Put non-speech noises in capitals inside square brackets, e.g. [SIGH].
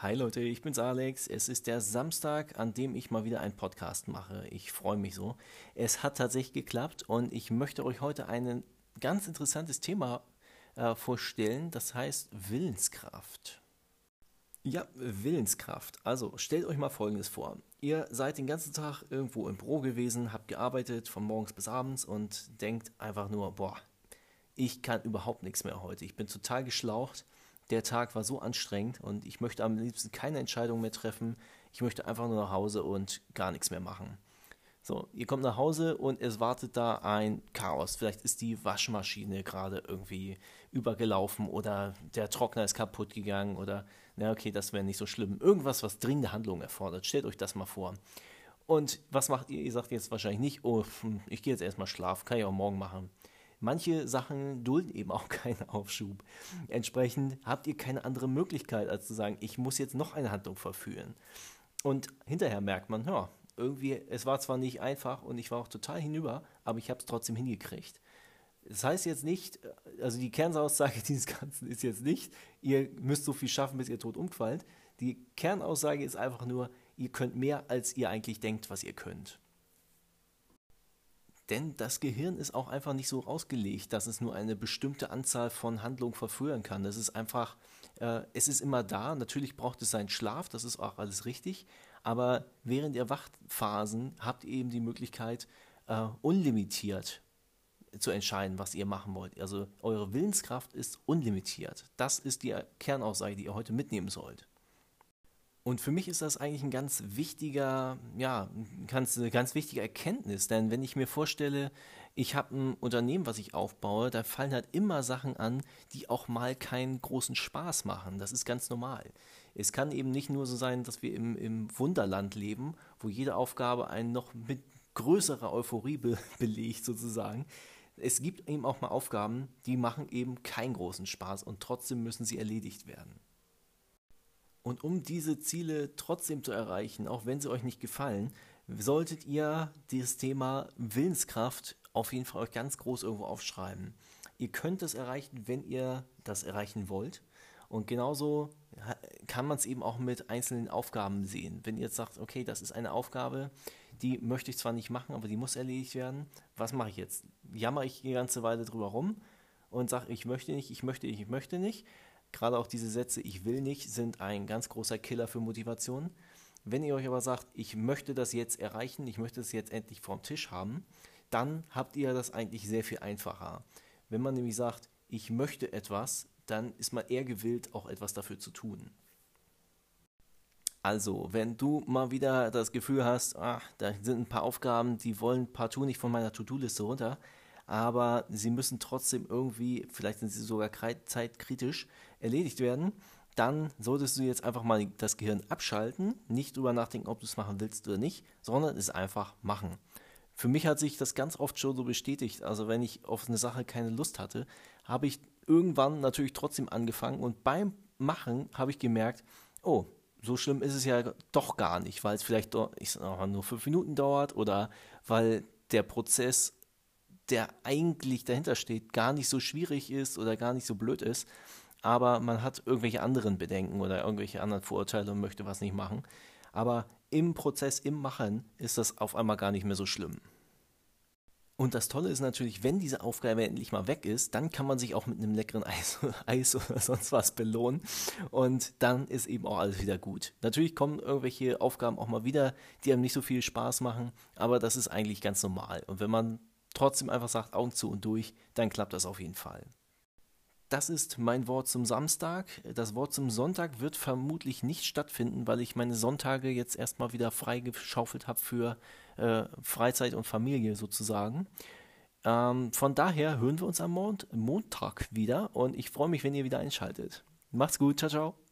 Hi Leute, ich bin's Alex. Es ist der Samstag, an dem ich mal wieder einen Podcast mache. Ich freue mich so. Es hat tatsächlich geklappt und ich möchte euch heute ein ganz interessantes Thema äh, vorstellen. Das heißt Willenskraft. Ja, Willenskraft. Also stellt euch mal Folgendes vor. Ihr seid den ganzen Tag irgendwo im Büro gewesen, habt gearbeitet von morgens bis abends und denkt einfach nur, boah, ich kann überhaupt nichts mehr heute. Ich bin total geschlaucht der Tag war so anstrengend und ich möchte am liebsten keine Entscheidung mehr treffen. Ich möchte einfach nur nach Hause und gar nichts mehr machen. So, ihr kommt nach Hause und es wartet da ein Chaos. Vielleicht ist die Waschmaschine gerade irgendwie übergelaufen oder der Trockner ist kaputt gegangen oder, na okay, das wäre nicht so schlimm. Irgendwas, was dringende Handlungen erfordert. Stellt euch das mal vor. Und was macht ihr? Ihr sagt jetzt wahrscheinlich nicht, oh, hm, ich gehe jetzt erstmal schlafen, kann ich auch morgen machen manche Sachen dulden eben auch [LAUGHS] keinen Aufschub. Entsprechend habt ihr keine andere Möglichkeit, als zu sagen, ich muss jetzt noch eine Handlung verführen. Und hinterher merkt man, ja, irgendwie, es war zwar nicht einfach und ich war auch total hinüber, aber ich habe es trotzdem hingekriegt. Das heißt jetzt nicht, also die Kernaussage [LAUGHS] dieses Ganzen ist jetzt nicht, ihr müsst so viel schaffen, bis ihr tot umfallt. Die Kernaussage ist einfach nur, ihr könnt mehr, als ihr eigentlich denkt, was ihr könnt. Denn das Gehirn ist auch einfach nicht so ausgelegt, dass es nur eine bestimmte Anzahl von Handlungen verführen kann. Das ist einfach, äh, es ist immer da. Natürlich braucht es seinen Schlaf, das ist auch alles richtig. Aber während der Wachphasen habt ihr eben die Möglichkeit, äh, unlimitiert zu entscheiden, was ihr machen wollt. Also eure Willenskraft ist unlimitiert. Das ist die Kernaussage, die ihr heute mitnehmen sollt. Und für mich ist das eigentlich ein ganz wichtiger, ja, ganz, ganz wichtige Erkenntnis, denn wenn ich mir vorstelle, ich habe ein Unternehmen, was ich aufbaue, da fallen halt immer Sachen an, die auch mal keinen großen Spaß machen. Das ist ganz normal. Es kann eben nicht nur so sein, dass wir im, im Wunderland leben, wo jede Aufgabe einen noch mit größerer Euphorie be [LAUGHS] belegt sozusagen. Es gibt eben auch mal Aufgaben, die machen eben keinen großen Spaß und trotzdem müssen sie erledigt werden. Und um diese Ziele trotzdem zu erreichen, auch wenn sie euch nicht gefallen, solltet ihr dieses Thema Willenskraft auf jeden Fall euch ganz groß irgendwo aufschreiben. Ihr könnt es erreichen, wenn ihr das erreichen wollt. Und genauso kann man es eben auch mit einzelnen Aufgaben sehen. Wenn ihr jetzt sagt, okay, das ist eine Aufgabe, die möchte ich zwar nicht machen, aber die muss erledigt werden. Was mache ich jetzt? Jammer ich die ganze Weile drüber rum und sage, ich möchte nicht, ich möchte nicht, ich möchte nicht Gerade auch diese Sätze, ich will nicht, sind ein ganz großer Killer für Motivation. Wenn ihr euch aber sagt, ich möchte das jetzt erreichen, ich möchte es jetzt endlich vorm Tisch haben, dann habt ihr das eigentlich sehr viel einfacher. Wenn man nämlich sagt, ich möchte etwas, dann ist man eher gewillt, auch etwas dafür zu tun. Also, wenn du mal wieder das Gefühl hast, ach, da sind ein paar Aufgaben, die wollen partout nicht von meiner To-Do-Liste runter, aber sie müssen trotzdem irgendwie, vielleicht sind sie sogar zeitkritisch, erledigt werden, dann solltest du jetzt einfach mal das Gehirn abschalten, nicht drüber nachdenken, ob du es machen willst oder nicht, sondern es einfach machen. Für mich hat sich das ganz oft schon so bestätigt. Also wenn ich auf eine Sache keine Lust hatte, habe ich irgendwann natürlich trotzdem angefangen und beim Machen habe ich gemerkt, oh, so schlimm ist es ja doch gar nicht, weil es vielleicht ich sag mal, nur fünf Minuten dauert oder weil der Prozess der eigentlich dahinter steht, gar nicht so schwierig ist oder gar nicht so blöd ist, aber man hat irgendwelche anderen Bedenken oder irgendwelche anderen Vorurteile und möchte was nicht machen. Aber im Prozess, im Machen ist das auf einmal gar nicht mehr so schlimm. Und das Tolle ist natürlich, wenn diese Aufgabe endlich mal weg ist, dann kann man sich auch mit einem leckeren Eis, [LAUGHS] Eis oder sonst was belohnen. Und dann ist eben auch alles wieder gut. Natürlich kommen irgendwelche Aufgaben auch mal wieder, die einem nicht so viel Spaß machen, aber das ist eigentlich ganz normal. Und wenn man trotzdem einfach sagt, Augen zu und durch, dann klappt das auf jeden Fall. Das ist mein Wort zum Samstag. Das Wort zum Sonntag wird vermutlich nicht stattfinden, weil ich meine Sonntage jetzt erstmal wieder freigeschaufelt habe für äh, Freizeit und Familie sozusagen. Ähm, von daher hören wir uns am Mond Montag wieder und ich freue mich, wenn ihr wieder einschaltet. Macht's gut, ciao, ciao.